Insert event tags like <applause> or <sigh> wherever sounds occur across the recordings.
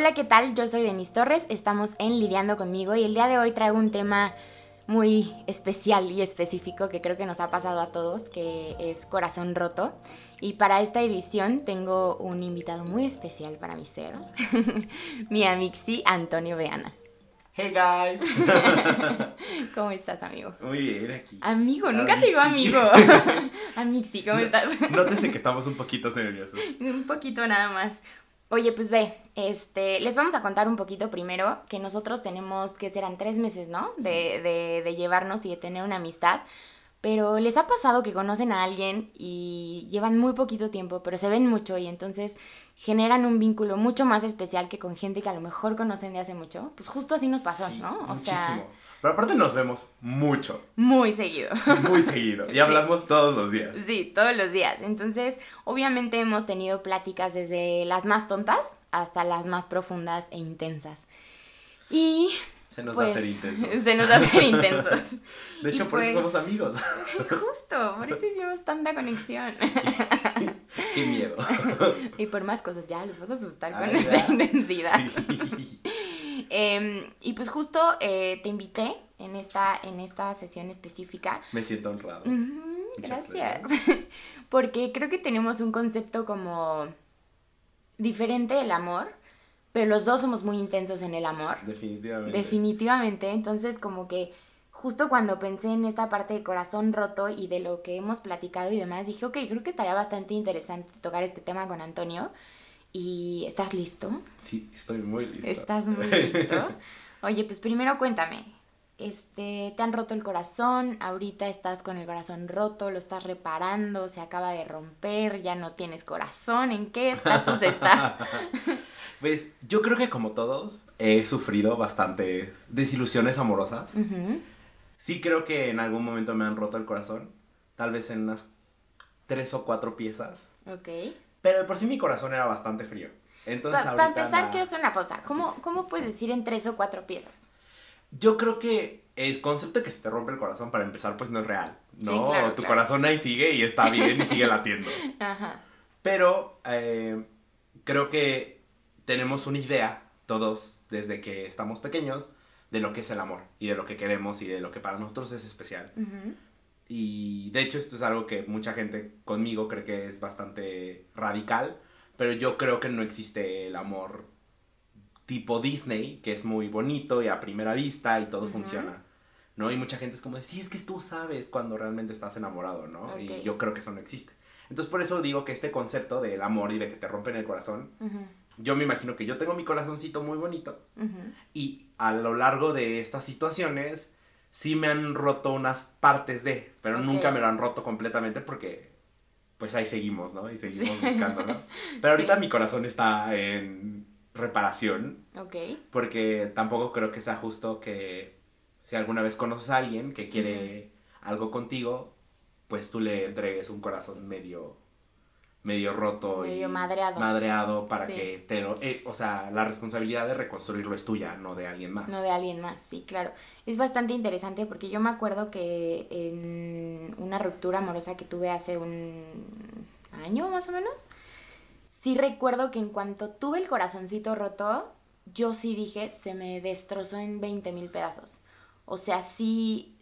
Hola, ¿qué tal? Yo soy Denise Torres, estamos en Lidiando conmigo y el día de hoy traigo un tema muy especial y específico que creo que nos ha pasado a todos, que es corazón roto. Y para esta edición tengo un invitado muy especial para mi ser, <laughs> mi amixi Antonio Beana. Hey guys. <laughs> ¿Cómo estás, amigo? Muy bien, aquí. Amigo, nunca te digo amigo. <laughs> Amixi, ¿cómo estás? Nótese que estamos un poquito nerviosos. un poquito nada más. Oye, pues ve, este, les vamos a contar un poquito primero que nosotros tenemos, que serán tres meses, ¿no? De, de, de llevarnos y de tener una amistad. Pero les ha pasado que conocen a alguien y llevan muy poquito tiempo, pero se ven mucho y entonces generan un vínculo mucho más especial que con gente que a lo mejor conocen de hace mucho. Pues justo así nos pasó, ¿no? O sea, pero aparte nos vemos mucho. Muy seguido. muy seguido. Y hablamos todos los días. Sí, todos los días. Entonces, obviamente hemos tenido pláticas desde las más tontas hasta las más profundas e intensas. Y se nos pues, intensos. <laughs> Se nos hace intensos. <laughs> De hecho, por eso somos pues, amigos. <laughs> Justo, por eso hicimos tanta conexión. Qué miedo. Y por más cosas, ya les vas a asustar con esta intensidad. Em, y pues justo eh, te invité en esta, en esta sesión específica. Me siento honrado. gracias. <laughs> Porque creo que tenemos un concepto como diferente del amor pero los dos somos muy intensos en el amor. Definitivamente. Definitivamente. Entonces, como que justo cuando pensé en esta parte de corazón roto y de lo que hemos platicado y demás, dije, ok, creo que estaría bastante interesante tocar este tema con Antonio. ¿Y estás listo? Sí, estoy muy listo. ¿Estás <laughs> muy listo? Oye, pues primero cuéntame. Este, te han roto el corazón, ahorita estás con el corazón roto, lo estás reparando, se acaba de romper, ya no tienes corazón, ¿en qué estatus está? <laughs> Pues yo creo que como todos he sufrido bastantes desilusiones amorosas. Sí creo que en algún momento me han roto el corazón. Tal vez en unas tres o cuatro piezas. Ok. Pero por sí mi corazón era bastante frío. Entonces Para empezar, quiero hacer una pausa. ¿Cómo, ¿Cómo puedes decir en tres o cuatro piezas? Yo creo que el concepto de que se te rompe el corazón, para empezar, pues no es real. No, tu corazón ahí sigue y está bien y sigue <laughs> latiendo. Ajá. Pero eh, creo que tenemos una idea, todos, desde que estamos pequeños, de lo que es el amor y de lo que queremos y de lo que para nosotros es especial. Y de hecho esto es algo que mucha gente conmigo cree que es bastante radical, pero yo creo que no existe el amor tipo Disney, que es muy bonito y a primera vista y todo funciona. ¿No? Y mucha gente es como de, sí, es que tú sabes cuando realmente estás enamorado, ¿no? Y yo creo que eso no existe. Entonces por eso digo que este concepto del amor y de que te rompen el corazón, yo me imagino que yo tengo mi corazoncito muy bonito y a lo largo de estas situaciones sí me han roto unas partes de, pero nunca me lo han roto completamente porque pues ahí seguimos, ¿no? Y seguimos buscando, ¿no? Pero ahorita mi corazón está en reparación. Ok. Porque tampoco creo que sea justo que si alguna vez conoces a alguien que quiere algo contigo, pues tú le entregues un corazón medio medio roto medio madreado. madreado para que te lo eh, o sea la responsabilidad de reconstruirlo es tuya no de alguien más. No de alguien más sí claro. Es bastante interesante porque yo me acuerdo que en una ruptura amorosa que tuve hace un año más o menos sí recuerdo que en cuanto tuve el corazoncito roto yo sí dije se me destrozó en 20 mil pedazos o sea sí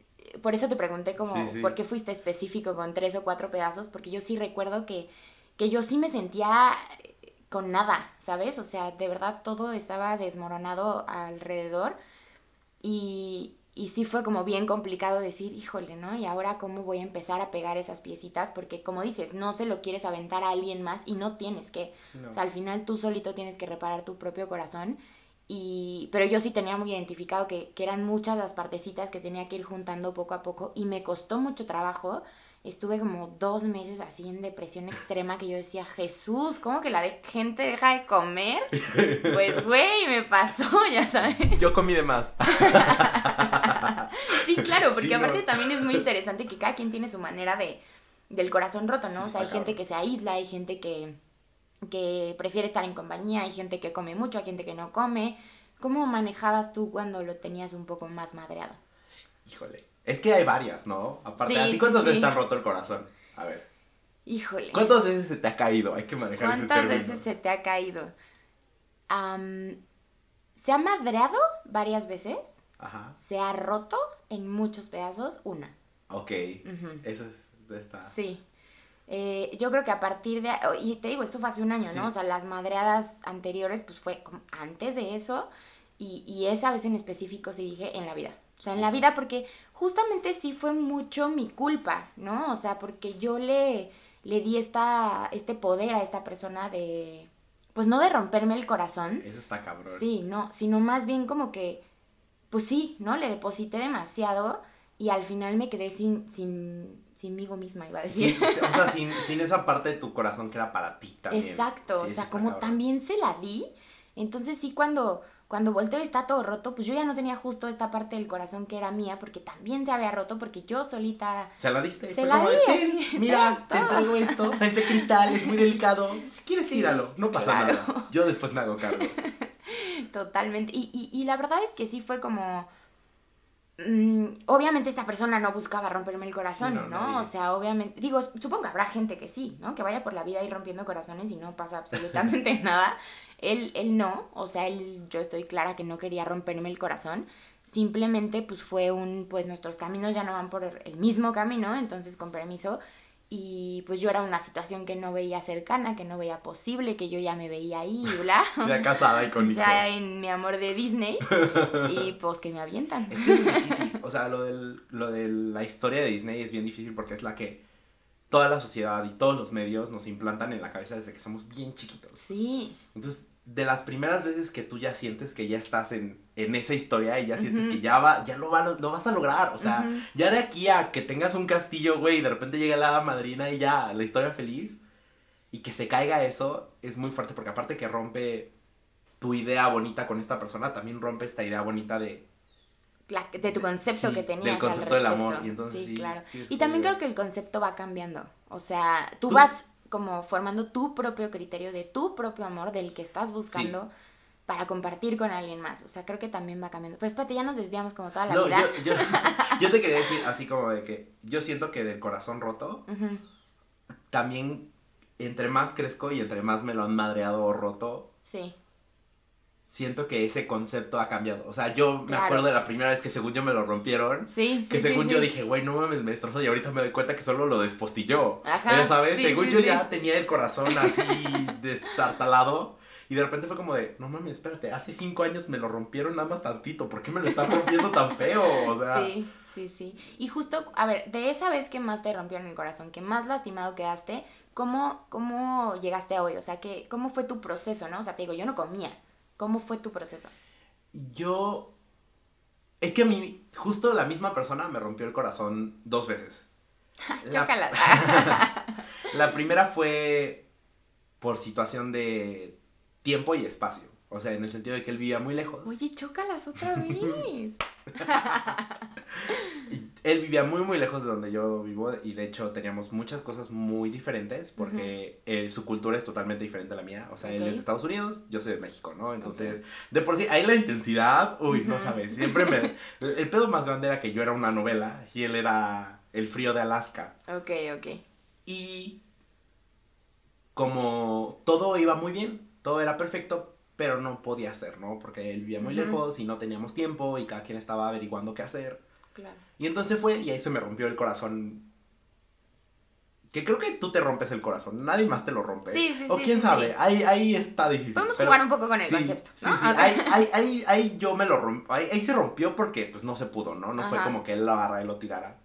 por eso te pregunté como por qué fuiste específico con tres o cuatro pedazos porque yo sí recuerdo que que yo sí me sentía con nada, ¿sabes? O sea, de verdad todo estaba desmoronado alrededor y, y sí fue como bien complicado decir, híjole, ¿no? Y ahora cómo voy a empezar a pegar esas piecitas, porque como dices, no se lo quieres aventar a alguien más y no tienes que, o sea, al final tú solito tienes que reparar tu propio corazón. Y, pero yo sí tenía muy identificado que, que eran muchas las partecitas que tenía que ir juntando poco a poco y me costó mucho trabajo estuve como dos meses así en depresión extrema que yo decía, Jesús, ¿cómo que la gente deja de comer? <laughs> Pues, güey, me pasó, <laughs> ya sabes. Yo comí de más. sí, claro, porque aparte también es muy interesante que cada quien tiene su manera de, del corazón roto, ¿no? o sea, hay gente que se aísla, hay gente que, que prefiere estar en compañía, hay gente que come mucho, hay gente que no come. ¿Cómo manejabas tú cuando lo tenías un poco más madreado? Híjole, es que hay varias, ¿no? Aparte, ¿a ti cuántas veces te ha roto el corazón? A ver. Híjole. ¿Cuántas veces se te ha caído? Hay que manejar ese ¿Cuántas veces se te ha caído? se ha madreado varias veces. Ajá. Se ha roto en muchos pedazos una. Ok. Eso es. Está... Sí. Eh, yo creo que a partir de, y te digo, esto fue hace un año, ¿no? O sea, las madreadas anteriores, pues fue antes de eso, y, y esa vez en específico sí dije en la vida. O sea, en la vida porque justamente sí fue mucho mi culpa, ¿no? O sea, porque yo le, le di esta, este poder a esta persona de, pues no de romperme el corazón. Eso está cabrón. Sí, no, sino más bien como que, pues sí, ¿no? Le deposité demasiado y al final me quedé sin, sin, sinmigo misma, iba a decir. o sea, <laughs> sin, sin, esa parte de tu corazón que era para ti también. Exacto, o sea, como también se la di, entonces sí cuando cuando volteo y está todo roto, pues yo ya no tenía justo esta parte del corazón que era mía, porque también se había roto, porque yo solita... ¿Se la diste? Se la di, <laughs> Mira, te entrego esto, este cristal es muy delicado, si quieres tíralo, no pasa nada, yo después me hago cargo. <laughs> Totalmente, y, y, y la verdad es que sí fue como... Mm, obviamente esta persona no buscaba romperme el corazón, ¿no? O sea, obviamente, digo, supongo que habrá gente que sí, ¿no? Que vaya por la vida y rompiendo corazones y no pasa absolutamente <laughs> nada. Él, él no, o sea, él, yo estoy clara que no quería romperme el corazón. Simplemente, pues fue un, pues nuestros caminos ya no van por el mismo camino, entonces con permiso. Y pues yo era una situación que no veía cercana, que no veía posible, que yo ya me veía ahí, bla. <laughs> ya casada y con <laughs> hijos. Ya en mi amor de Disney. <laughs> y pues que me avientan. Es, es difícil. O sea, lo, del, lo de la historia de Disney es bien difícil porque es la que toda la sociedad y todos los medios nos implantan en la cabeza desde que somos bien chiquitos. Sí. Entonces, de las primeras veces que tú ya sientes que ya estás en, esa historia y ya sientes que ya va, ya lo, va, lo vas a lograr. O sea, ya de aquí a que tengas un castillo, güey, y de repente llega la madrina y ya, la historia feliz. Y que se caiga eso es muy fuerte porque aparte que rompe tu idea bonita con esta persona, también rompe esta idea bonita de de tu concepto que tenías del concepto del amor sí, claro. y también creo que el concepto va cambiando. O sea tú vas como formando tu propio criterio de tu propio amor del que estás buscando para compartir con alguien más. O sea creo que también va cambiando. Pero espérate ya nos desviamos como toda la vida. yo, <laughs> yo, te quería decir así como de que yo siento que del corazón roto también entre más crezco y entre más me lo han madreado o roto sí siento que ese concepto ha cambiado. O sea, yo me acuerdo de la primera vez que según yo me lo rompieron. Sí, sí. Que según yo dije, güey, no mames, me destrozó. Y ahorita me doy cuenta que solo lo despostilló. Ajá. ¿Sabes? según yo ya tenía el corazón así <laughs> destartalado. Y de repente fue como de, no mames, espérate, hace cinco años me lo rompieron nada más tantito. ¿Por qué me lo están rompiendo tan feo? O sea. Sí, sí, sí. Y justo, a ver, de esa vez que más te rompieron el corazón, que más lastimado quedaste, ¿cómo, cómo llegaste a hoy? O sea, que, ¿cómo fue tu proceso, no? O sea, te digo, yo no comía. ¿Cómo fue tu proceso? Yo... Es que a mí, justo la misma persona me rompió el corazón dos veces. <laughs> la... <laughs> la primera fue por situación de tiempo y espacio. O sea, en el sentido de que él vivía muy lejos. Oye, chócalas otra <laughs> vez. <laughs> él vivía muy, muy lejos de donde yo vivo y de hecho teníamos muchas cosas muy diferentes porque su cultura es totalmente diferente a la mía. O sea, él es de Estados Unidos, yo soy de México, ¿no? Entonces, de por sí, ahí la intensidad, uy, no sabes, siempre me... El pedo más grande era que yo era una novela y él era el frío de Alaska. Ok, ok. Y como todo iba muy bien, todo era perfecto, pero no podía ser, ¿no? Porque él vivía muy lejos y no teníamos tiempo y cada quien estaba averiguando qué hacer. Claro. Y entonces fue y ahí se me rompió el corazón. Que creo que tú te rompes el corazón, nadie más te lo rompe. Sí, sí, o quién sabe, Ahí, ahí está difícil. Podemos jugar un poco con el concepto. Sí, sí, ahí, ahí, ahí, yo me lo rompí, ahí, se rompió porque pues no se pudo, ¿no? No fue como que él lo agarra y lo tirara.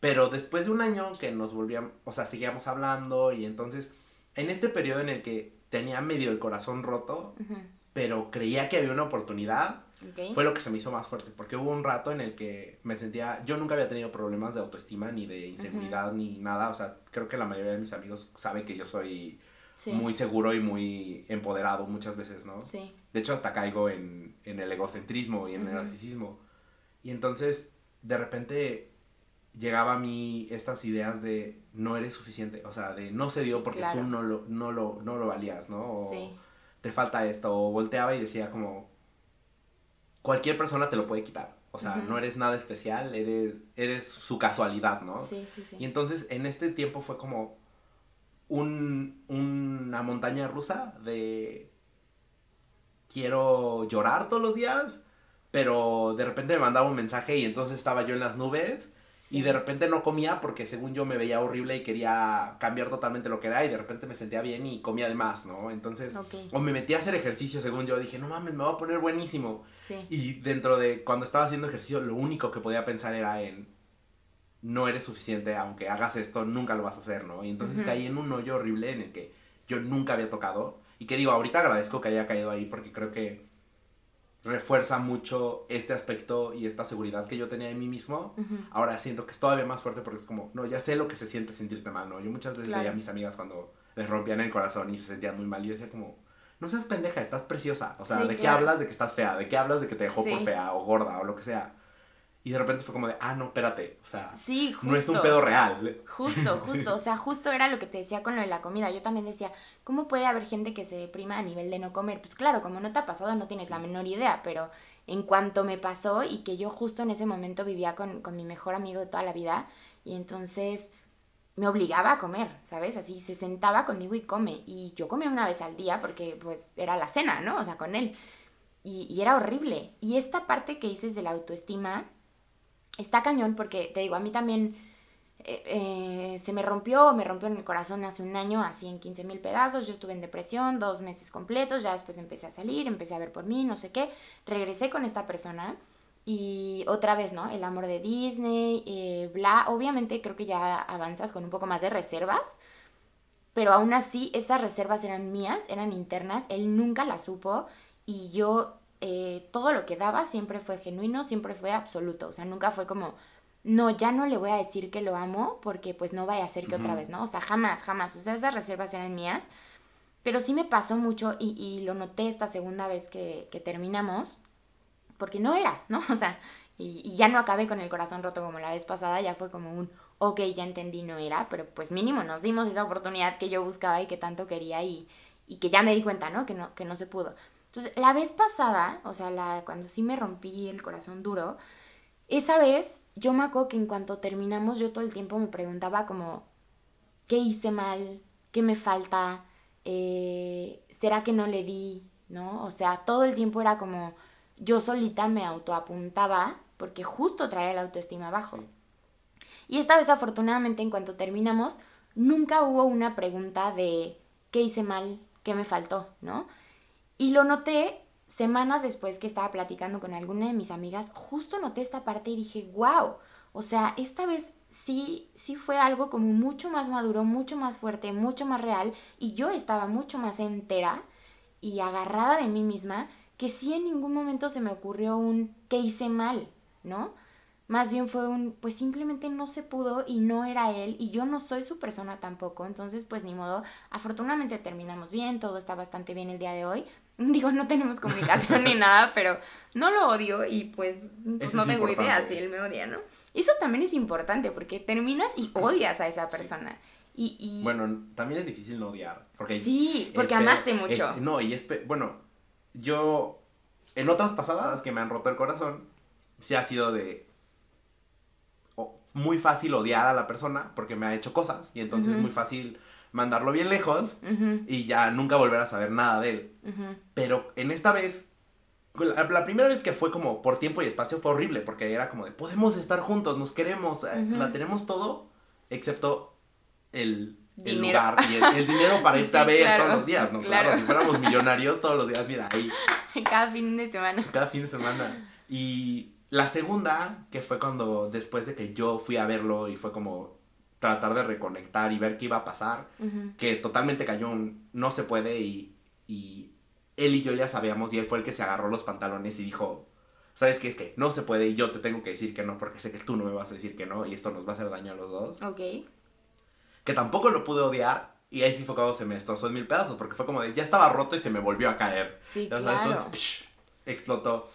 Pero después de un año que nos volvíamos, o sea, seguíamos hablando y entonces, en este periodo en el que tenía medio el corazón roto, pero creía que había una oportunidad, fue lo que se me hizo más fuerte, porque hubo un rato en el que me sentía, yo nunca había tenido problemas de autoestima, ni de inseguridad, ni nada, o sea, creo que la mayoría de mis amigos sabe que yo soy muy seguro y muy empoderado muchas veces, ¿no? Sí. De hecho, hasta caigo en, el egocentrismo y en el narcisismo. Y entonces, de repente, llegaba a mí estas ideas de no eres suficiente, o sea, de no se dio porque tú no lo, no, lo, no lo valías, ¿no? O te falta esto, o volteaba y decía como, cualquier persona te lo puede quitar, o sea, no eres nada especial, eres, eres su casualidad, ¿no? Sí, sí, sí. Y entonces en este tiempo fue como un, una montaña rusa de quiero llorar todos los días, pero de repente me mandaba un mensaje y entonces estaba yo en las nubes y de repente no comía porque según yo me veía horrible y quería cambiar totalmente lo que era y de repente me sentía bien y comía de más, ¿no? Entonces, o me metí a hacer ejercicio según yo, dije, no mames, me voy a poner buenísimo. Y dentro de cuando estaba haciendo ejercicio, lo único que podía pensar era en, no eres suficiente, aunque hagas esto, nunca lo vas a hacer, ¿no? Y entonces caí en un hoyo horrible en el que yo nunca había tocado. Y que digo, ahorita agradezco que haya caído ahí porque creo que refuerza mucho este aspecto y esta seguridad que yo tenía en mí mismo. Ahora siento que es todavía más fuerte porque es como, no, ya sé lo que se siente sentirte mal, ¿no? Yo muchas veces veía a mis amigas cuando les rompían el corazón y se sentían muy mal y yo decía como, no seas pendeja, estás preciosa. O sea, ¿de qué hablas de que estás fea? ¿De qué hablas de que te dejó por fea o gorda o lo que sea? Y de repente fue como de, ah, no, espérate, o sea, sí, no es un pedo real. Justo, <laughs> justo, o sea, justo era lo que te decía con lo de la comida. Yo también decía, ¿cómo puede haber gente que se deprima a nivel de no comer? Pues claro, como no te ha pasado, no tienes la menor idea, pero en cuanto me pasó y que yo justo en ese momento vivía con, con mi mejor amigo de toda la vida, y entonces me obligaba a comer, ¿sabes? Así se sentaba conmigo y come. Y yo comía una vez al día porque pues era la cena, ¿no? O sea, con él. Y, y era horrible. Y esta parte que dices de la autoestima, está cañón porque, te digo, a mí también eh, eh, se me rompió, me rompió en el corazón hace un año, así en 15 mil pedazos, yo estuve en depresión dos meses completos, ya después empecé a salir, empecé a ver por mí, no sé qué, regresé con esta persona y otra vez, ¿no? El amor de Disney, eh, bla, obviamente creo que ya avanzas con un poco más de reservas, pero aún así esas reservas eran mías, eran internas, él nunca las supo y yo eh, todo lo que daba siempre fue genuino, siempre fue absoluto, o sea, nunca fue como, no, ya no le voy a decir que lo amo porque pues no vaya a ser que otra vez, ¿no? O sea, jamás, jamás, o sea, esas reservas eran mías, pero sí me pasó mucho y, y lo noté esta segunda vez que, que, terminamos, porque no era, ¿no? <laughs> O sea, y, y, ya no acabé con el corazón roto como la vez pasada, ya fue como un, ok, ya entendí, no era, pero pues mínimo nos dimos esa oportunidad que yo buscaba y que tanto quería y, y que ya me di cuenta, ¿no? Que no, que no se pudo. Entonces, la vez pasada, o sea, la, cuando sí me rompí el corazón duro, esa vez yo me acuerdo que en cuanto terminamos yo todo el tiempo me preguntaba como, ¿qué hice mal? ¿Qué me falta? Eh, ¿Será que no le di? ¿No? O sea, todo el tiempo era como, yo solita me autoapuntaba porque justo traía la autoestima abajo. Y esta vez afortunadamente en cuanto terminamos, nunca hubo una pregunta de qué hice mal, qué me faltó, ¿no? Y lo noté semanas después que estaba platicando con alguna de mis amigas, justo noté esta parte y dije, wow, o sea, esta vez sí, sí fue algo como mucho más maduro, mucho más fuerte, mucho más real y yo estaba mucho más entera y agarrada de mí misma que sí en ningún momento se me ocurrió un que hice mal, ¿no? Más bien fue un, pues simplemente no se pudo y no era él y yo no soy su persona tampoco, entonces pues ni modo, afortunadamente terminamos bien, todo está bastante bien el día de hoy, <laughs> Digo, no tenemos comunicación ni nada, pero no lo odio y pues, pues no tengo idea si él me odia, ¿no? Eso también es importante porque terminas y odias a esa persona. Y, y... Bueno, también es difícil no odiar. Porque sí, porque amaste mucho. no, y es... Bueno, yo... En otras pasadas que me han roto el corazón, sí ha sido de... muy fácil odiar a la persona porque me ha hecho cosas y entonces es muy fácil mandarlo bien lejos y ya nunca volver a saber nada de él. Pero en esta vez, la, primera vez que fue como por tiempo y espacio fue horrible porque era como de podemos estar juntos, nos queremos, eh, la tenemos todo, excepto el, lugar y el, dinero <laughs> para irte a ver todos los días, ¿no? Claro. si fuéramos <laughs> millonarios todos los días, mira, ahí. <laughs> Cada fin de semana. Cada fin de semana. Y la segunda, que fue cuando después de que yo fui a verlo y fue como, tratar de reconectar y ver qué iba a pasar, que totalmente cayó un no se puede y, y, él y yo ya sabíamos y él fue el que se agarró los pantalones y dijo, ¿sabes qué? Es que no se puede y yo te tengo que decir que no porque sé que tú no me vas a decir que no y esto nos va a hacer daño a los dos. Ok. Que tampoco lo pude odiar y ahí sí fue cuando se me destrozó en mil pedazos porque fue como de, ya estaba roto y se me volvió a caer. Sí, claro. Entonces, explotó.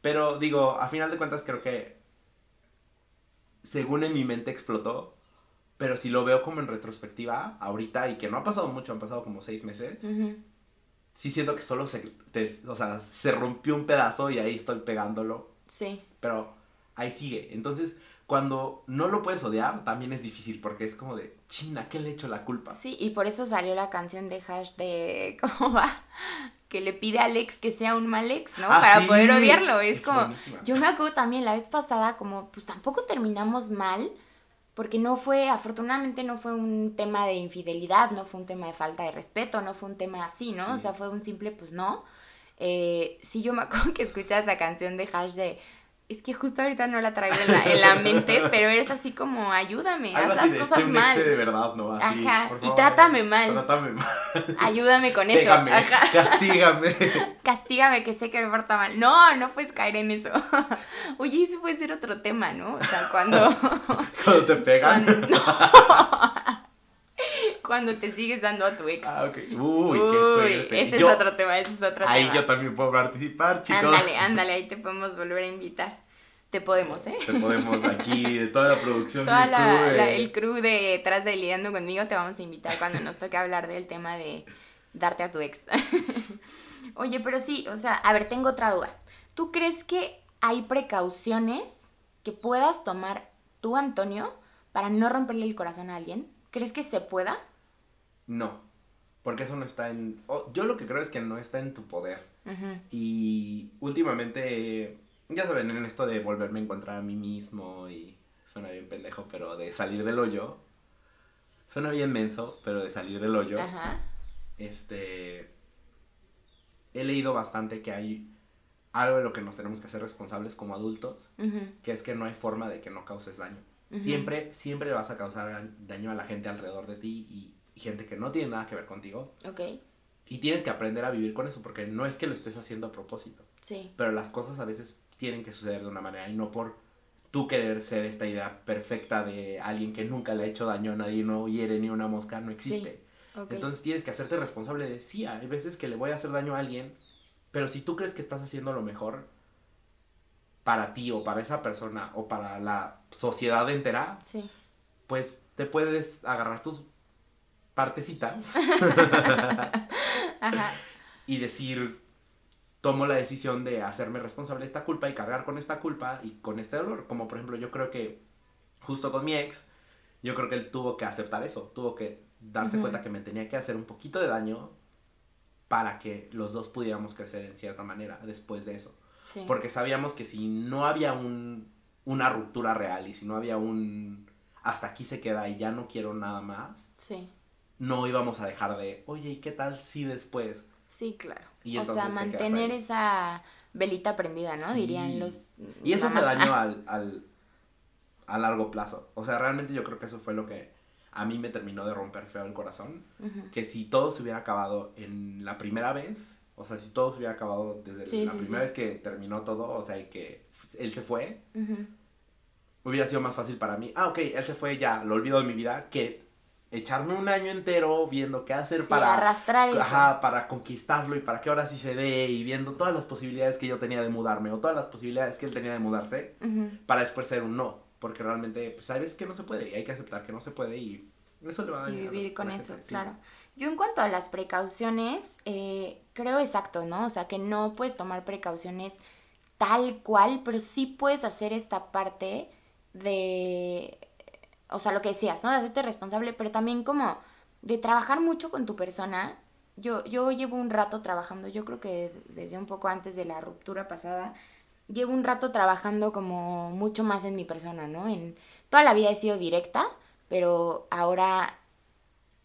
Pero digo, a final de cuentas creo que según en mi mente explotó, pero si lo veo como en retrospectiva, ahorita, y que no ha pasado mucho, han pasado como seis meses, sí siento que solo se, o sea, se rompió un pedazo y ahí estoy pegándolo. Sí. Pero ahí sigue. Entonces, cuando no lo puedes odiar, también es difícil porque es como de, china, ¿qué le he hecho la culpa? Sí, y por eso salió la canción de Hash de, <laughs> ¿cómo va? que le pide a Alex que sea un mal ex, ¿no? Ah, Para poder odiarlo. Es, como, yo me acuerdo también la vez pasada, como, pues tampoco terminamos mal, porque no fue, afortunadamente no fue un tema de infidelidad, no fue un tema de falta de respeto, no fue un tema así, ¿no? O sea, fue un simple, pues no. Eh, sí, yo me <laughs> acuerdo que escuchaba esa canción de Hash de es que justo ahorita no la traigo en la, mente, <laughs> pero eres así como, ayúdame, haz las cosas mal. de verdad, ¿no? Ajá, y trátame mal. Trátame mal. Ayúdame con eso. Ajá. castígame. <laughs> castígame, que sé que me porta mal. No, no puedes caer en eso. <laughs> Oye, ese puede ser otro tema, ¿no? O sea, cuando... cuando te pegan. no cuando te sigues dando a tu ex. Ah, ok. Uy, qué fuerte. Ese es otro tema, ese es otro ahí tema. Ahí yo también puedo participar, chicos. Ándale, ándale, ahí te podemos volver a invitar. Te podemos, ¿eh? Te podemos aquí, de toda la producción. Toda el, crew de... el crew detrás de Lidiando conmigo te vamos a invitar cuando nos toque hablar del tema de darte a tu ex. <laughs> Oye, pero sí, o sea, a ver, tengo otra duda. ¿Tú crees que hay precauciones que puedas tomar tú, Antonio, para no romperle el corazón a alguien? ¿Crees que se pueda? No, porque eso no está en... yo lo que creo es que no está en tu poder. Y últimamente, ya saben, en esto de volverme a encontrar a mí mismo y suena bien pendejo, pero de salir del hoyo, suena bien menso, pero de salir del hoyo, este, he leído bastante que hay algo de lo que nos tenemos que hacer responsables como adultos, que es que no hay forma de que no causes daño. Siempre, siempre vas a causar daño a la gente alrededor de ti y gente que no tiene nada que ver contigo. Ok. Y tienes que aprender a vivir con eso, porque no es que lo estés haciendo a propósito. Sí. Pero las cosas a veces tienen que suceder de una manera y no por tú querer ser esta idea perfecta de alguien que nunca le ha hecho daño a nadie, no hiere ni una mosca, no existe. Entonces tienes que hacerte responsable de, sí, hay veces que le voy a hacer daño a alguien, pero si tú crees que estás haciendo lo mejor para ti o para esa persona o para la sociedad entera, sí. pues te puedes agarrar tus partecitas <laughs> y decir, tomo la decisión de hacerme responsable de esta culpa y cargar con esta culpa y con este dolor. Como por ejemplo, yo creo que justo con mi ex, yo creo que él tuvo que aceptar eso, tuvo que darse cuenta que me tenía que hacer un poquito de daño para que los dos pudiéramos crecer en cierta manera después de eso. Porque sabíamos que si no había un, una ruptura real y si no había un hasta aquí se queda y ya no quiero nada más, sí no íbamos a dejar de, oye, ¿y qué tal si después? Sí, claro. O sea, mantener esa velita prendida, ¿no? Dirían los... Y eso fue daño <laughs> al, al, a largo plazo. O sea, realmente yo creo que eso fue lo que a mí me terminó de romper feo el corazón. Que si todo se hubiera acabado en la primera vez, o sea, si todo se hubiera acabado desde la primera vez que terminó todo, o sea, y que él se fue, hubiera sido más fácil para mí. Ah, ok, él se fue, ya, lo olvido de mi vida, que echarme un año entero viendo qué hacer para arrastrar eso. Ajá, para conquistarlo y para que ahora sí se dé y viendo todas las posibilidades que yo tenía de mudarme o todas las posibilidades que él tenía de mudarse para después ser un no, porque realmente pues sabes que no se puede y hay que aceptar que no se puede y eso le va a dañar. Y vivir con eso, claro. Yo en cuanto a las precauciones, eh, creo exacto, ¿no? O sea, que no puedes tomar precauciones tal cual, pero sí puedes hacer esta parte de o sea, lo que decías, ¿no? De hacerte responsable, pero también como de trabajar mucho con tu persona. Yo, yo llevo un rato trabajando, yo creo que desde un poco antes de la ruptura pasada, llevo un rato trabajando como mucho más en mi persona, ¿no? En toda la vida he sido directa, pero ahora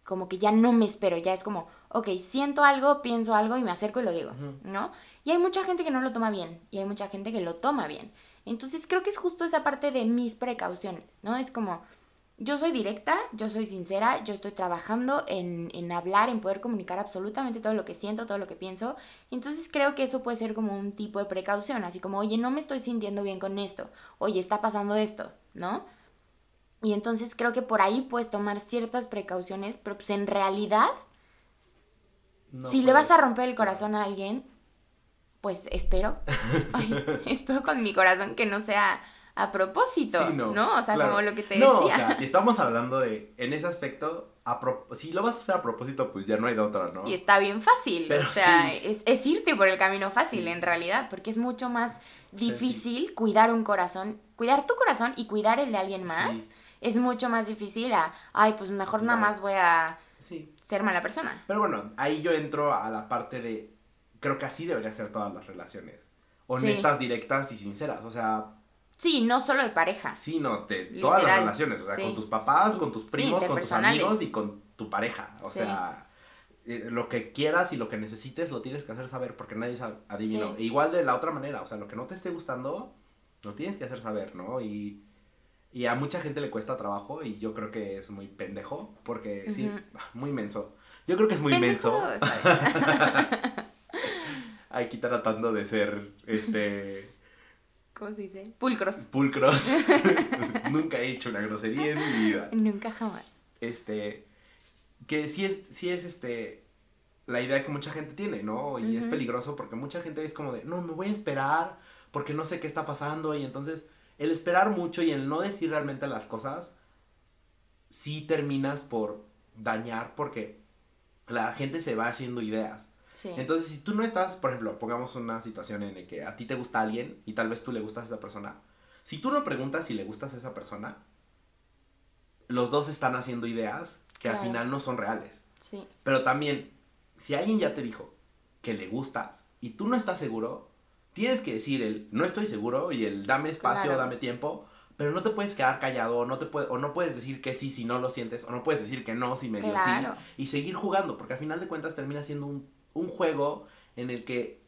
como que ya no me espero, ya es como, ok, siento algo, pienso algo y me acerco y lo digo, ¿no? Y hay mucha gente que no lo toma bien y hay mucha gente que lo toma bien. Entonces creo que es justo esa parte de mis precauciones, ¿no? Es como, yo soy directa, yo soy sincera, yo estoy trabajando en, en, hablar, en poder comunicar absolutamente todo lo que siento, todo lo que pienso. Entonces creo que eso puede ser como un tipo de precaución, así como, oye, no me estoy sintiendo bien con esto, oye, está pasando esto, ¿no? Y entonces creo que por ahí puedes tomar ciertas precauciones, pero pues en realidad, si le vas a romper el corazón a alguien, pues espero, <laughs> espero con mi corazón que no sea a propósito, no, O sea, como lo que te decía. No, o sea, <laughs> si estamos hablando de, en ese aspecto, a si lo vas a hacer a propósito, pues ya no hay de otra, ¿no? Y está bien fácil, o sea, es, irte por el camino fácil en realidad, porque es mucho más difícil cuidar un corazón, cuidar tu corazón y cuidar el de alguien más, es mucho más difícil a, ay, pues mejor nada más voy a ser mala persona. Pero bueno, ahí yo entro a la parte de creo que así deberían ser todas las relaciones. Honestas, directas y sinceras. O sea, Sí, no solo de pareja. Sí, no, de todas las relaciones, o sea, con tus papás, con tus primos, con tus amigos y con tu pareja. O sea, eh, lo que quieras y lo que necesites lo tienes que hacer saber porque nadie sabe, adivino. E igual de la otra manera, o sea, lo que no te esté gustando, lo tienes que hacer saber, ¿no? Y, y a mucha gente le cuesta trabajo y yo creo que es muy pendejo porque, sí, <laughs> muy menso. Yo creo que es muy menso. Aquí <laughs> tratando de ser, este ¿Cómo se dice? Pulcros. Pulcros. <laughs> <laughs> Nunca he hecho una grosería en mi vida. Nunca jamás. Este, que sí es, sí es este, la idea que mucha gente tiene, ¿no? Y es peligroso porque mucha gente es como de, no, me voy a esperar porque no sé qué está pasando y entonces el esperar mucho y el no decir realmente las cosas, sí terminas por dañar porque la gente se va haciendo ideas. Entonces, si tú no estás, por ejemplo, pongamos una situación en la que a ti te gusta alguien y tal vez tú le gustas a esa persona. Si tú no preguntas si le gustas a esa persona, los dos están haciendo ideas que al final no son reales. Sí. Pero también, si alguien ya te dijo que le gustas y tú no estás seguro, tienes que decir el no estoy seguro y el dame espacio, dame tiempo, pero no te puedes quedar callado, o no, te puede, o no puedes decir que sí si no lo sientes, o no puedes decir que no si medio sí, y seguir jugando, porque al final de cuentas termina siendo un un juego en el que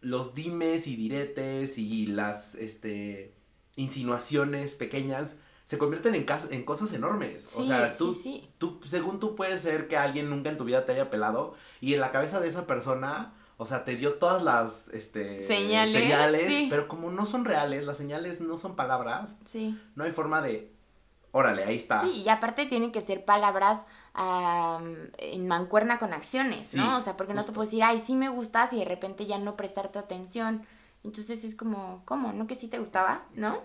los dimes y diretes y las este, insinuaciones pequeñas se convierten en, en cosas enormes. o sea, tú, tú, según tú puedes ser que alguien nunca en tu vida te haya pelado y en la cabeza de esa persona, o sea, te dio todas las este, señales, pero como no son reales, las señales no son palabras, no hay forma de, órale, ahí está. Sí, y aparte tienen que ser palabras en mancuerna con acciones, ¿no? o sea, porque no te puedo decir, ay, sí me gustas y de repente ya no prestarte atención. Entonces es como, ¿cómo? ¿No que sí te gustaba? ¿No?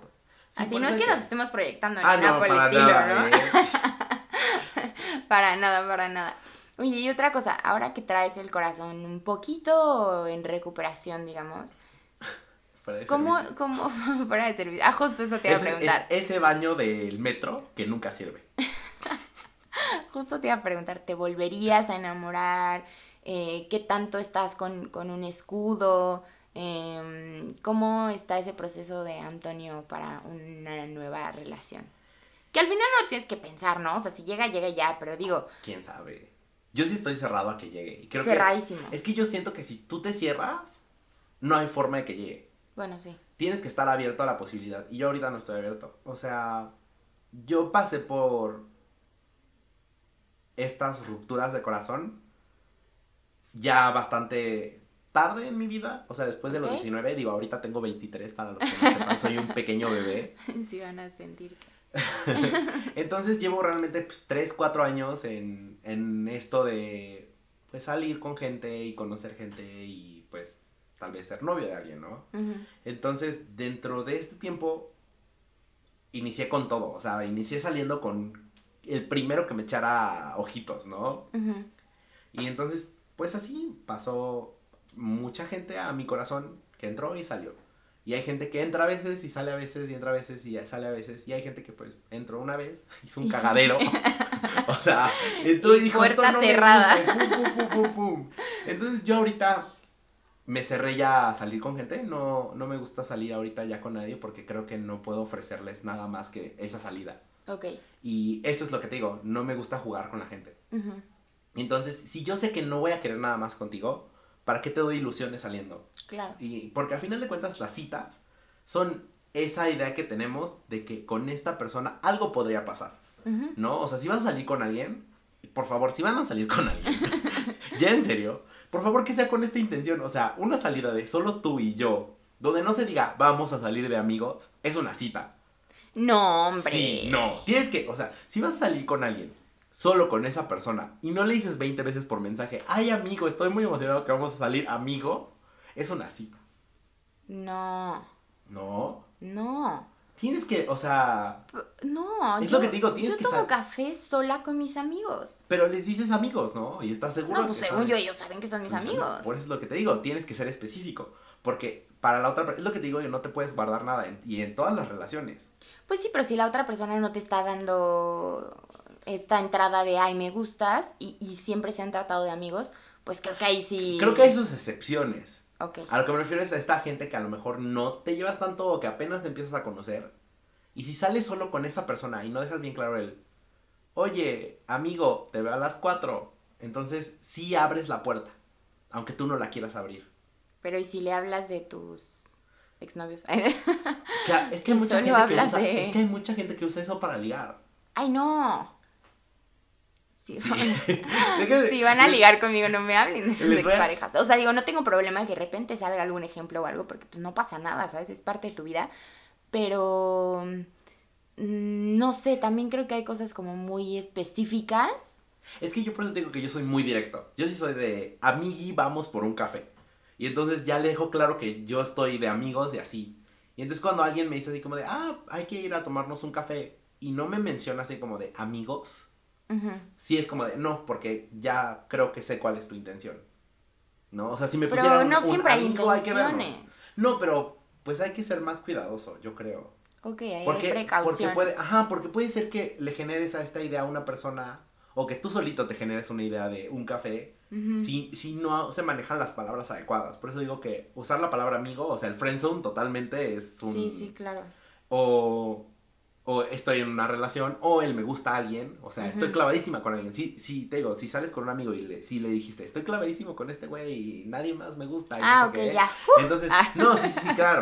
Así no es que, nos estemos proyectando en ah, no, por el estilo, ¿no? ¿eh? <laughs> para nada, para nada. Oye, y otra cosa, ahora que traes el corazón un poquito en recuperación, digamos. <laughs> Para ¿Cómo, ¿Cómo? <laughs> Para de servicio. Ah, justo eso te iba a preguntar. ese baño del metro que nunca sirve. Justo te iba a preguntar, ¿te volverías a enamorar? Eh, ¿Qué tanto estás con, un escudo? Em, ¿Cómo está ese proceso de Antonio para una nueva relación? Que al final no tienes que pensar, ¿no? O sea, si llega, llega ya, pero digo... ¿Quién sabe? Yo sí estoy cerrado a que llegue. Y creo Cerradísimo. es que yo siento que si tú te cierras, no hay forma de que llegue. Bueno, sí. Tienes que estar abierto a la posibilidad. Y yo ahorita no estoy abierto. O sea, yo pasé por estas rupturas de corazón ya bastante tarde en mi vida, o sea, después de los 19, digo, ahorita tengo 23 para los que no sepan, soy un pequeño bebé. <laughs> Sí van a sentir que... <laughs> Entonces llevo realmente pues, 3, 4 años en, en esto de pues salir con gente y conocer gente y pues tal vez ser novio de alguien, ¿no? Entonces, dentro de este tiempo, inicié con todo, o sea, inicié saliendo con el primero que me echara ojitos, ¿no? Y entonces, pues así pasó mucha gente a mi corazón que entró y salió. Y hay gente que entra a veces y sale a veces y entra a veces y sale a veces. Y hay gente que pues entró una vez, <laughs> hizo un cagadero. <laughs> <laughs> o sea, entró y, dijo... Puerta cerrada. Entonces yo ahorita me cerré ya a salir con gente. No, no me gusta salir ahorita ya con nadie porque creo que no puedo ofrecerles nada más que esa salida. Ok. Y eso es lo que te digo, no me gusta jugar con la gente. Entonces, si yo sé que no voy a querer nada más contigo, ¿para qué te doy ilusiones saliendo? Claro. Y porque al final de cuentas las citas son esa idea que tenemos de que con esta persona algo podría pasar. ¿No? O sea, si vas a salir con alguien, por favor, si van a salir con alguien, <laughs> ya en serio, por favor que sea con esta intención. O sea, una salida de solo tú y yo, donde no se diga vamos a salir de amigos, es una cita. No, hombre. Sí, no. Tienes que, o sea, si vas a salir con alguien, solo con esa persona, y no le dices 20 veces por mensaje, ay amigo, estoy muy emocionado que vamos a salir, amigo, es una cita. No. ¿No? No. Tienes que, o sea. No, es lo que te digo, tienes yo que. Yo tomo café sola con mis amigos. Pero les dices amigos, ¿no? Y estás seguro. No, pues según yo, ellos saben que son mis amigos. Por eso es lo que te digo, tienes que ser específico. Porque para la otra es lo que te digo yo, no te puedes guardar nada. y en todas las relaciones. Pues sí, pero si la otra persona no te está dando esta entrada de, ay, me gustas, y, siempre se han tratado de amigos, pues creo que ahí sí. Creo que hay sus excepciones. Ok. A lo que me refiero es a esta gente que a lo mejor no te llevas tanto o que apenas te empiezas a conocer. Y si sales solo con esa persona y no dejas bien claro el, oye, amigo, te veo a las 4, entonces sí abres la puerta, aunque tú no la quieras abrir. Pero ¿y si le hablas de tus exnovios? es, que hay <laughs> mucha gente que usa, es que hay mucha gente que usa eso para ligar. Ay, no. Si, <laughs> <laughs> van, a ligar conmigo, no me hablen de sus exparejas. O sea, digo, no tengo problema que de repente salga algún ejemplo o algo, porque pues no pasa nada, ¿sabes? Es parte de tu vida. Pero mm, no sé, también creo que hay cosas como muy específicas. Es que yo por eso digo que yo soy muy directo. Yo sí soy de amigui, vamos por un café. Y entonces ya le dejo claro que yo estoy de amigos y así. Y entonces cuando alguien me dice así como de, ah, hay que ir a tomarnos un café y no me menciona así como de amigos, sí es como de, no, porque ya creo que sé cuál es tu intención. ¿No? O sea, si me pero no siempre hay intenciones. No, pero pues hay que ser más cuidadoso, yo creo. Ok, hay precaución. Porque puede, ajá, porque puede ser que le generes a esta idea a una persona o que tú solito te generes una idea de un café si, si no se manejan las palabras adecuadas. Por eso digo que usar la palabra amigo, o sea, el friendzone totalmente es un... Sí, sí, claro. O o estoy en una relación, o él me gusta a alguien, o sea, estoy clavadísima con alguien. Sí, sí, te digo, si sales con un amigo y le, si le dijiste, estoy clavadísimo con este güey y nadie más me gusta. ah, ok, ya. Entonces, ah. no, sí, sí, <laughs> claro.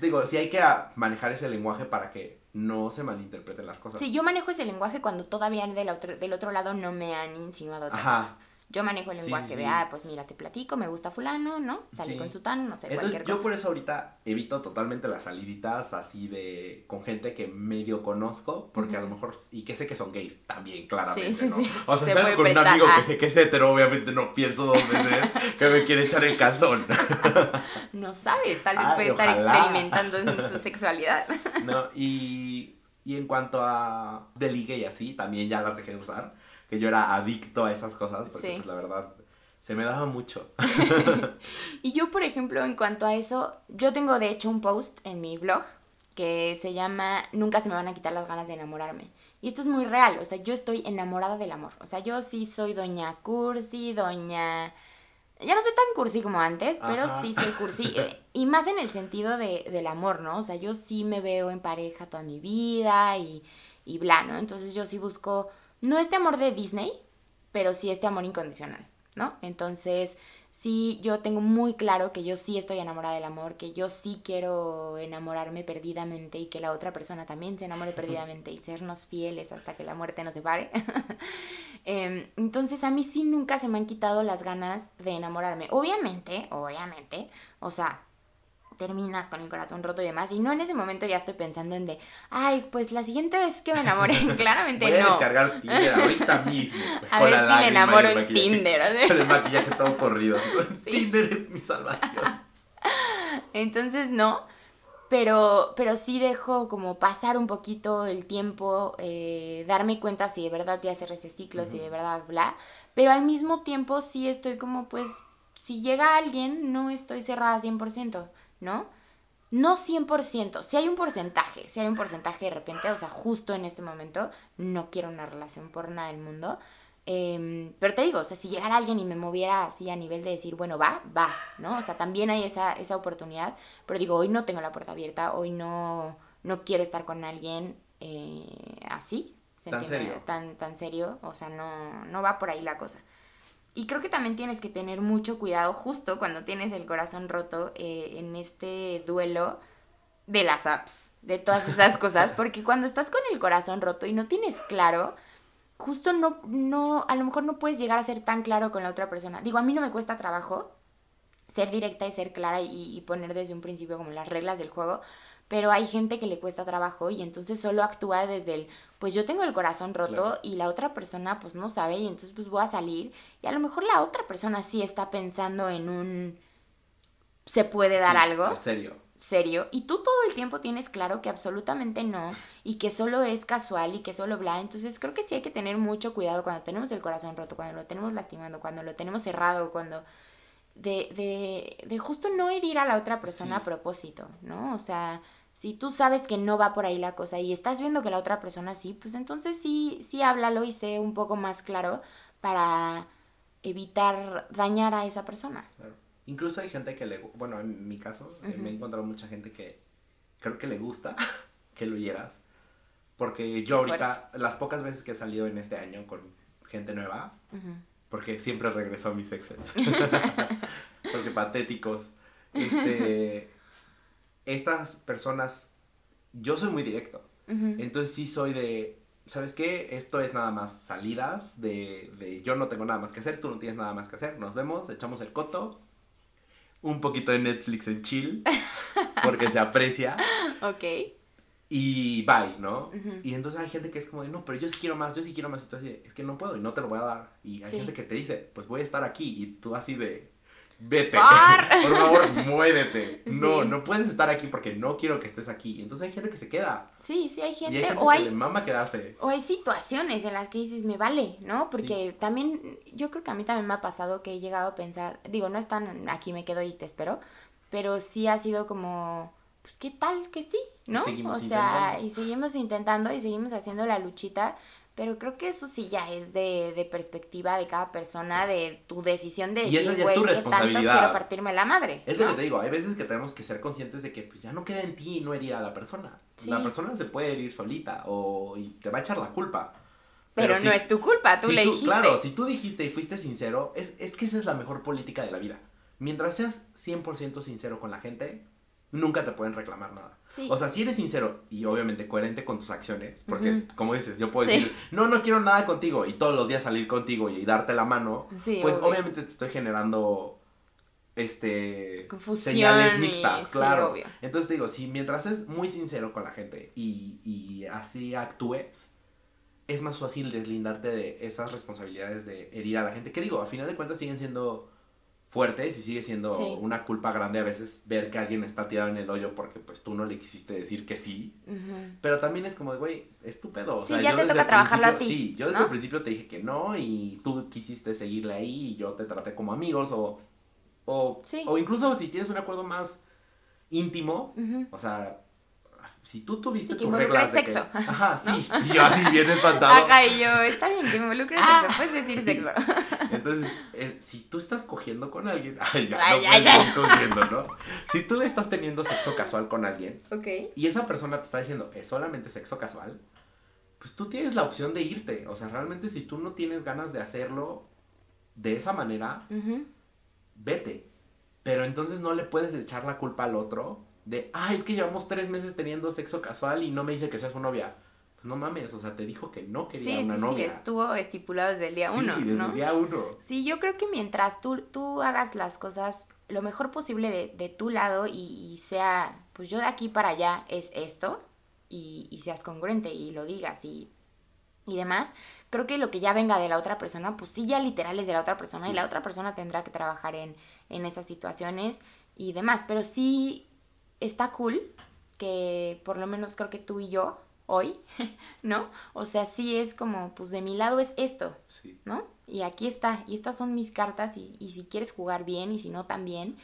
digo, sí hay que manejar ese lenguaje para que no se malinterpreten las cosas. Sí, yo manejo ese lenguaje cuando todavía del otro, del otro lado no me han insinuado Ajá. Yo manejo el lenguaje de, ah, pues mira, te platico, me gusta fulano, ¿no? Salí con sutano, no sé, Entonces, cualquier cosa. Yo por eso ahorita evito totalmente las saliditas así de, con gente que medio conozco, porque a lo mejor, y que sé que son gays también, claramente, sí, sí, ¿no? O sea, salgo con un amigo que sé que es hetero, obviamente no pienso dos veces que me quiere echar el calzón. <laughs> no sabes, tal vez puede estar experimentando en su <laughs> sexualidad. no, y, y en cuanto a deligue y así, también ya las dejé de usar que yo era adicto a esas cosas, porque pues la verdad se me daba mucho. <laughs> <laughs> y yo, por ejemplo, en cuanto a eso, yo tengo de hecho un post en mi blog que se llama Nunca se me van a quitar las ganas de enamorarme. Y esto es muy real, o sea, yo estoy enamorada del amor. O sea, yo sí soy doña cursi, doña... Ya no soy tan cursi como antes, pero sí soy cursi. <laughs> Eh, y más en el sentido de, del amor, ¿no? O sea, yo sí me veo en pareja toda mi vida y, y bla, ¿no? Entonces yo sí busco no este amor de Disney, pero sí este amor incondicional, ¿no? Entonces, sí, yo tengo muy claro que yo sí estoy enamorada del amor, que yo sí quiero enamorarme perdidamente y que la otra persona también se enamore perdidamente y sernos fieles hasta que la muerte nos separe. <laughs> Em, entonces, a mí sí nunca se me han quitado las ganas de enamorarme. Obviamente, obviamente, o sea, terminas con el corazón roto y demás. Y no en ese momento ya estoy pensando en de, ay, pues la siguiente vez que me enamore, <laughs> claramente Voy a no. descargar Tinder ahorita <laughs> mismo. a ver si me enamoro en Tinder. Con <laughs> el maquillaje todo corrido. Tinder es mi salvación. Entonces no, pero, pero sí dejo como pasar un poquito el tiempo, eh, darme cuenta si de verdad ya hacer ese ciclo, si de verdad bla. Pero al mismo tiempo sí estoy como pues, si llega alguien, no estoy cerrada 100%. ¿No? No 100%, si hay un porcentaje, si hay un porcentaje de repente, o sea, justo en este momento, no quiero una relación por nada del mundo. Em, pero te digo, o sea, si llegara alguien y me moviera así a nivel de decir, bueno, va, va, ¿no? O sea, también hay esa, esa oportunidad, pero digo, hoy no tengo la puerta abierta, hoy no, no quiero estar con alguien eh, así. ¿Tan serio? Tan, tan serio, o sea, no, no va por ahí la cosa. Y creo que también tienes que tener mucho cuidado justo cuando tienes el corazón roto eh, en este duelo de las apps, de todas esas cosas, <laughs> porque cuando estás con el corazón roto y no tienes claro, justo no, no, a lo mejor no puedes llegar a ser tan claro con la otra persona. Digo, a mí no me cuesta trabajo ser directa y ser clara y, y poner desde un principio como las reglas del juego, pero hay gente que le cuesta trabajo y entonces solo actúa desde el, pues yo tengo el corazón roto y la otra persona pues no sabe y entonces pues voy a salir y a lo mejor la otra persona sí está pensando en un, se puede dar algo. Serio. Serio. Y tú todo el tiempo tienes claro que absolutamente no y que solo es casual y que solo bla. Entonces creo que sí hay que tener mucho cuidado cuando tenemos el corazón roto, cuando lo tenemos lastimando, cuando lo tenemos cerrado, cuando... De, de, de justo no herir a la otra persona a propósito, ¿no? O sea, si tú sabes que no va por ahí la cosa y estás viendo que la otra persona sí, pues entonces sí, sí háblalo y sé un poco más claro para, evitar dañar a esa persona. Claro. Incluso hay gente que le, bueno, en mi caso, eh, me he encontrado mucha gente que creo que le gusta <laughs> que lo hieras. Porque yo ahorita, las pocas veces que he salido en este año con gente nueva, porque siempre regreso a mis exes, <laughs> <laughs> porque patéticos, este, estas personas, yo soy muy directo. Entonces sí soy de, ¿sabes qué? Esto es nada más salidas de, de yo no tengo nada más que hacer, tú no tienes nada más que hacer, nos vemos, echamos el coto, un poquito de Netflix en chill, <laughs> porque se aprecia. Ok. Y bye, ¿no? Y entonces hay gente que es como de, no, pero yo sí quiero más, yo sí quiero más. Entonces, es que no puedo y no te lo voy a dar. Y hay gente que te dice, pues voy a estar aquí. Y tú así de, vete. <laughs> Por favor, muévete. No, no puedes estar aquí porque no quiero que estés aquí. Entonces hay gente que se queda. Sí, sí, hay gente. Y hay gente o que hay, le mama quedarse. O hay situaciones en las que dices, me vale, ¿no? Porque también, yo creo que a mí también me ha pasado que he llegado a pensar, digo, no están aquí me quedo y te espero, pero sí ha sido como, pues qué tal que sí, ¿no? o sea, y seguimos intentando y seguimos haciendo la luchita pero creo que eso sí ya es de, de perspectiva de cada persona, de tu decisión de decir, y esa ya es tu responsabilidad. quiero partirme la madre. Es lo que te digo, hay veces que tenemos que ser conscientes de que pues ya no queda en ti no herir a la persona. La persona se puede herir solita o y te va a echar la culpa. Pero, no es tu culpa, tú le dijiste. Claro, si tú dijiste y fuiste sincero, es, es que esa es la mejor política de la vida. Mientras seas 100% sincero con la gente, nunca te pueden reclamar nada. O sea, si eres sincero y obviamente coherente con tus acciones, porque como dices, yo puedo decir, no, no quiero nada contigo y todos los días salir contigo y, darte la mano, pues obviamente te estoy generando este señales mixtas, claro. Entonces te digo, si mientras es muy sincero con la gente y, y así actúes, es más fácil deslindarte de esas responsabilidades de herir a la gente. Que digo, a final de cuentas siguen siendo fuertes y sigue siendo una culpa grande a veces ver que alguien está tirado en el hoyo porque pues tú no le quisiste decir que sí. Pero también es como, güey, estúpido. O sí, ya te toca trabajarlo a ti. Sí, yo desde el principio te dije que no y tú quisiste seguirle ahí y yo te traté como amigos o... O, o incluso si tienes un acuerdo más íntimo, o sea, si tú tuviste tu reglas de sexo. ajá, <laughs> sí. Y yo así bien espantado. Ajá, y yo, está bien que involucres ah. sexo, puedes decir sexo. <laughs> Entonces, eh, si tú estás cogiendo con alguien, <laughs> ay, ya, ay, no ay, ay. cogiendo, ¿no? Si tú estás teniendo sexo casual con alguien, okay. y esa persona te está diciendo, es solamente sexo casual, pues tú tienes la opción de irte. O sea, realmente si tú no tienes ganas de hacerlo de esa manera, vete. Pero entonces no le puedes echar la culpa al otro de, ay, es que llevamos tres meses teniendo sexo casual y no me dice que seas su novia. Pues no mames, o sea, te dijo que no quería una novia. Sí, estuvo estipulado desde el día uno. Sí, desde el día uno. Sí, yo creo que mientras tú, tú hagas las cosas lo mejor posible de, de tu lado y, sea, pues yo de aquí para allá es esto, y, y seas congruente y lo digas y, y demás, creo que lo que ya venga de la otra persona, pues sí, ya literal es de la otra persona y la otra persona tendrá que trabajar en, en esas situaciones y demás, pero sí está cool que por lo menos creo que tú y yo hoy, <laughs> ¿no? O sea, sí es como, pues de mi lado es esto, ¿no? Y aquí está, y estas son mis cartas, y, y, si quieres jugar bien, y si no también,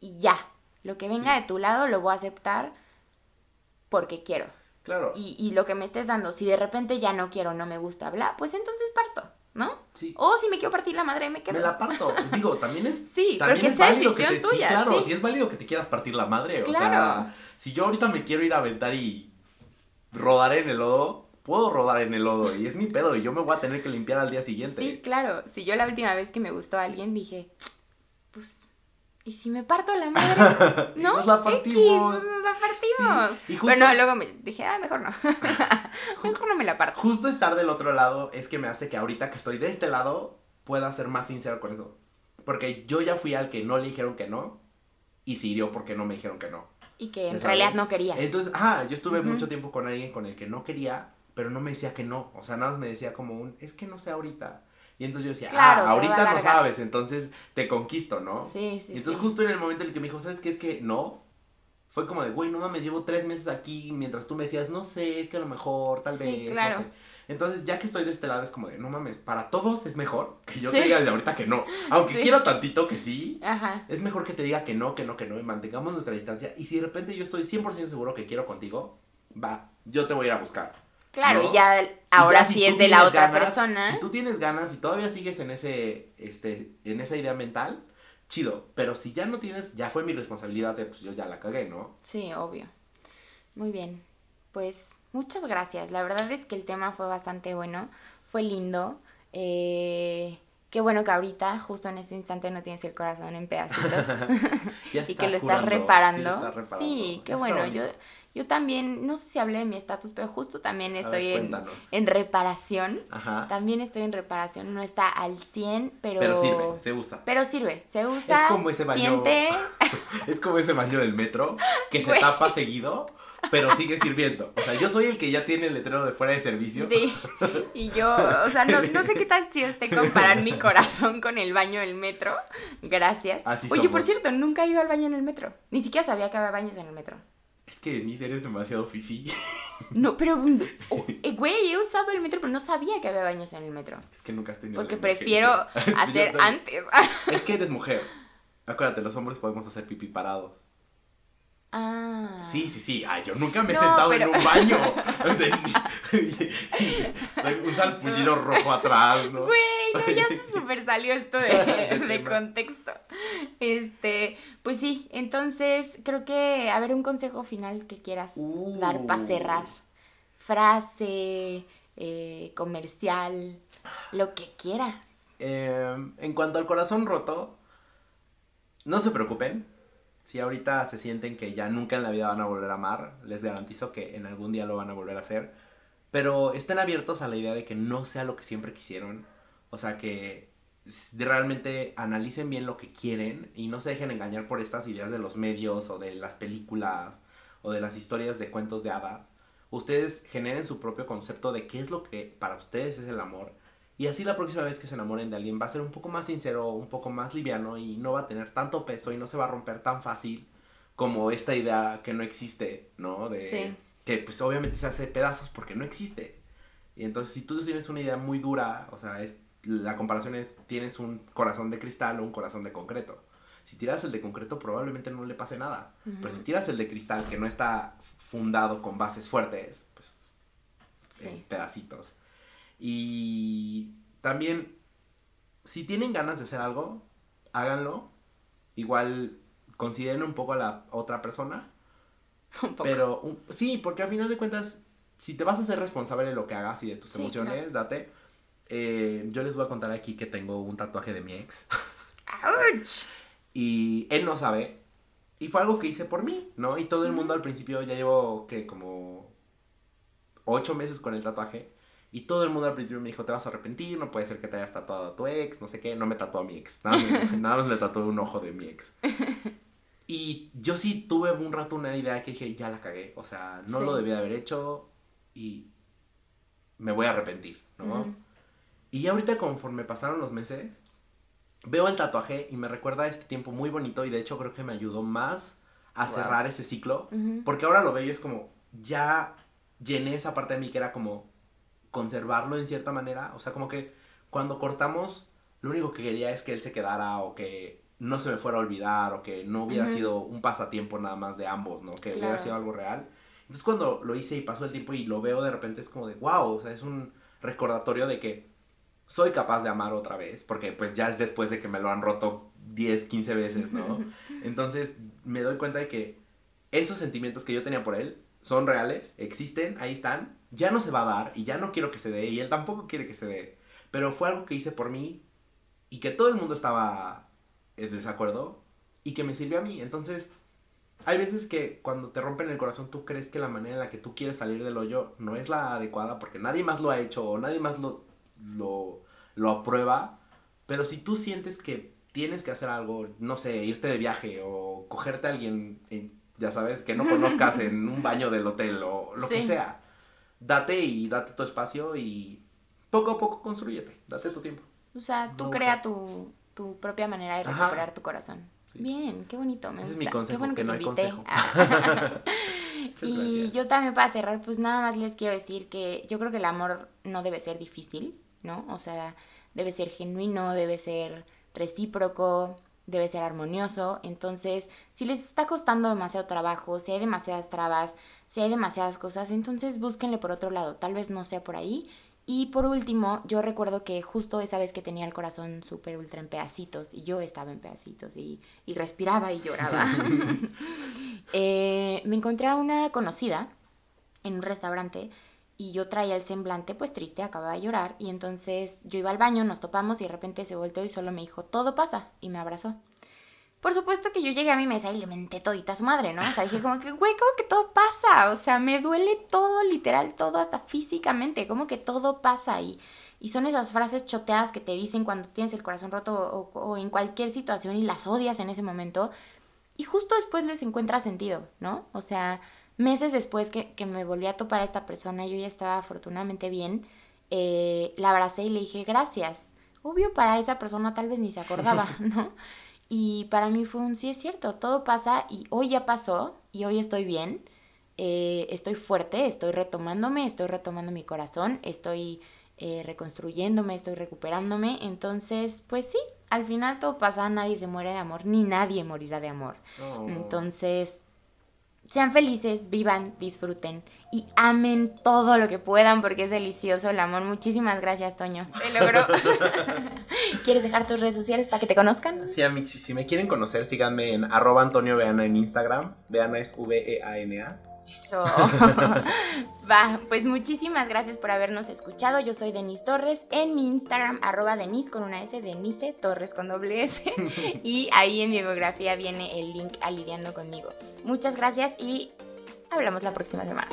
y ya, lo que venga de tu lado lo voy a aceptar porque quiero. Claro. Y, y lo que me estés dando, si de repente ya no quiero, no me gusta hablar, pues entonces parto. ¿No? Sí. O si me quiero partir la madre, me quedo. Me la parto. Digo, también es. Sí, también pero que sea decisión tuya. claro, si es válido que te quieras partir la madre. O sea, si yo ahorita me quiero ir a aventar y rodar en el lodo, puedo rodar en el lodo y es mi pedo y yo me voy a tener que limpiar al día siguiente. Sí, claro. Si yo la última vez que me gustó a alguien dije, pues ¿y si me parto la madre? <laughs> ¿No? nos la partimos. X, nos la partimos. Sí. Pero luego me dije, ah, mejor no. <laughs> mejor no me la parto. Justo estar del otro lado es que me hace que ahorita que estoy de este lado pueda ser más sincero con eso. Porque yo ya fui al que no le dijeron que no y se hirió porque no me dijeron que no. Y que en realidad no quería. Entonces, ah, yo estuve mucho tiempo con alguien con el que no quería, pero no me decía que no. O sea, nada más me decía como un, es que no sé ahorita. Y entonces yo decía, ah, ahorita no sabes, entonces te conquisto, ¿no? Sí, sí. Y entonces justo en el momento en el que me dijo, ¿sabes qué? Es que no. Fue como de, güey, no mames, llevo tres meses aquí mientras tú me decías, no sé, es que a lo mejor, tal vez, claro. no sé. Entonces, ya que estoy de este lado, es como de, no mames, para todos es mejor que yo te diga de ahorita que no. Aunque quiero tantito que sí, Ajá. es mejor que te diga que no, que no, que no, y mantengamos nuestra distancia. Y si de repente yo estoy 100% seguro que quiero contigo, va, yo te voy a ir a buscar. Claro, y ya ahora sí es de la otra persona. Si tú tienes ganas y todavía sigues en ese, este, en esa idea mental, chido. Pero si ya no tienes, ya fue mi responsabilidad de, pues yo ya la cagué, ¿no? Sí, obvio. Muy bien. Pues muchas gracias. La verdad es que el tema fue bastante bueno. Fue lindo. Eh, qué bueno que ahorita, justo en este instante, no tienes el corazón en pedacitos. <laughs> <laughs> y que lo estás reparando. Sí, qué bueno. Yo, yo también, no sé si hablé de mi estatus, pero justo también estoy en, en, reparación. Ajá. También estoy en reparación. No está al 100, pero... Pero sirve, se usa. Pero sirve, se usa. Es como ese baño... Siente... <laughs> es como ese baño del metro que se tapa seguido pero sigue sirviendo. O sea, yo soy el que ya tiene el letrero de fuera de servicio. Sí. Y yo, o sea, no, sé qué tan chido esté comparar mi corazón con el baño del metro. Gracias. Oye, por cierto, nunca he ido al baño en el metro. Ni siquiera sabía que había baños en el metro. Que mi eres demasiado fifi. <laughs> No, pero, <laughs> oh, eh, güey, he usado el metro, pero no sabía que había baños en el metro. Es que nunca has tenido. Porque prefiero <laughs> hacer antes. es que eres mujer. Acuérdate, los hombres podemos hacer pipí parados. Ah. Sí, sí, sí. Ay, yo nunca me he sentado en un baño. <laughs> un salpullido rojo atrás, ¿no? Güey, no, ya se <laughs> super salió esto de, <laughs> de contexto. Este, pues sí, entonces creo que, a ver, un consejo final que quieras dar para cerrar. Frase, eh, comercial, lo que quieras. Em, en cuanto al corazón roto, no se preocupen si ahorita se sienten que ya nunca en la vida van a volver a amar, les garantizo que en algún día lo van a volver a hacer. Pero estén abiertos a la idea de que no sea lo que siempre quisieron. O sea, que realmente analicen bien lo que quieren y no se dejen engañar por estas ideas de los medios o de las películas o de las historias de cuentos de hadas. Ustedes generen su propio concepto de qué es lo que para ustedes es el amor y así la próxima vez que se enamoren de alguien va a ser un poco más sincero, un poco más liviano y no va a tener tanto peso y no se va a romper tan fácil como esta idea que no existe, ¿no? De que pues obviamente se hace pedazos porque no existe. Y entonces si tú tienes una idea muy dura, o sea, es, la comparación es tienes un corazón de cristal o un corazón de concreto. Si tiras el de concreto probablemente no le pase nada. Pero si tiras el de cristal que no está fundado con bases fuertes, pues sí. pedacitos. Y también, si tienen ganas de hacer algo, háganlo. Igual consideren un poco a la otra persona. <laughs> Un poco. Pero sí, porque al final de cuentas, si te vas a ser responsable de lo que hagas y de tus emociones, date. Eh, yo les voy a contar aquí que tengo un tatuaje de mi ex. ¡Auch! <laughs> y él no sabe. Y fue algo que hice por mí, ¿no? Y todo el mundo al principio ya llevo, que Como ocho meses con el tatuaje. Y todo el mundo al principio me dijo, te vas a arrepentir, no puede ser que te hayas tatuado a tu ex, no sé qué. No me tatuó a mi ex, nada más, <laughs> nada le tatué un ojo de mi ex. Y yo sí tuve un rato una idea que dije, ya la cagué, o sea, no lo debía haber hecho y me voy a arrepentir, ¿no? Y ahorita conforme pasaron los meses, veo el tatuaje y me recuerda este tiempo muy bonito y de hecho creo que me ayudó más a cerrar ese ciclo, porque ahora lo veo y es como, ya llené esa parte de mí que era como, conservarlo en cierta manera. O sea, como que cuando cortamos, lo único que quería es que él se quedara o que no se me fuera a olvidar o que no hubiera sido un pasatiempo nada más de ambos, ¿no? Que hubiera sido algo real. Entonces cuando lo hice y pasó el tiempo y lo veo de repente es como de, wow, o sea, es un recordatorio de que soy capaz de amar otra vez, porque pues ya es después de que me lo han roto 10, 15 veces, ¿no? Entonces me doy cuenta de que esos sentimientos que yo tenía por él son reales, existen, ahí están, ya no se va a dar y ya no quiero que se dé y él tampoco quiere que se dé. Pero fue algo que hice por mí y que todo el mundo estaba en desacuerdo y que me sirvió a mí. Entonces, hay veces que cuando te rompen el corazón tú crees que la manera en la que tú quieres salir del hoyo no es la adecuada porque nadie más lo ha hecho o nadie más lo, lo, lo aprueba. Pero si tú sientes que tienes que hacer algo, no sé, irte de viaje o cogerte a alguien, ya sabes, que no conozcas en un baño del hotel o lo que sea date y date tu espacio y poco a poco construyete, date tu tiempo. O sea, tú crea tu, tu, propia manera de recuperar tu corazón. Bien, qué bonito, me gusta. Es mi consejo, qué bueno que, no hay consejo. <laughs> y yo también para cerrar, pues nada más les quiero decir que yo creo que el amor no debe ser difícil, ¿no? O sea, debe ser genuino, debe ser recíproco, debe ser armonioso. Entonces, si les está costando demasiado trabajo, si hay demasiadas trabas, si hay demasiadas cosas, entonces búsquenle por otro lado. Tal vez no sea por ahí. Y por último, yo recuerdo que justo esa vez que tenía el corazón súper ultra en pedacitos y yo estaba en pedacitos y, respiraba y lloraba, <laughs> <laughs> eh, me encontré a una conocida en un restaurante y yo traía el semblante pues triste, acababa de llorar y entonces yo iba al baño, nos topamos y de repente se volteó y solo me dijo, todo pasa y me abrazó. Por supuesto que yo llegué a mi mesa y le menté todita a su madre, ¿no? O sea, dije como que, güey, ¿cómo que todo pasa? O sea, me duele todo, literal, todo, hasta físicamente, como que todo pasa y, y son esas frases choteadas que te dicen cuando tienes el corazón roto o, o en cualquier situación y las odias en ese momento y justo después les encuentra sentido, ¿no? O sea, meses después que, me volví a topar a esta persona, yo ya estaba afortunadamente bien, eh, la abracé y le dije gracias. Obvio para esa persona tal vez ni se acordaba, <laughs> ¿no? Y para mí fue un sí es cierto, todo pasa y hoy ya pasó y hoy estoy bien, eh, estoy fuerte, estoy retomándome, estoy retomando mi corazón, estoy eh, reconstruyéndome, estoy recuperándome, entonces pues sí, al final todo pasa, nadie se muere de amor, ni nadie morirá de amor. Oh. Entonces sean felices, vivan, disfruten y amen todo lo que puedan porque es delicioso el amor. Muchísimas gracias, Toño. Se logró. <laughs> ¿Quieres dejar tus redes sociales para que te conozcan? Sí, Amixi, si me quieren conocer, síganme en arroba Antonio Veana en Instagram. Veana es V-E-A-N-A. Eso. <laughs> Va, pues muchísimas gracias por habernos escuchado. Yo soy Denise Torres en mi Instagram, arroba Denise con una S, Denise Torres con doble S. <laughs> y ahí en mi biografía viene el link a Lidiando conmigo. Muchas gracias y hablamos la próxima semana.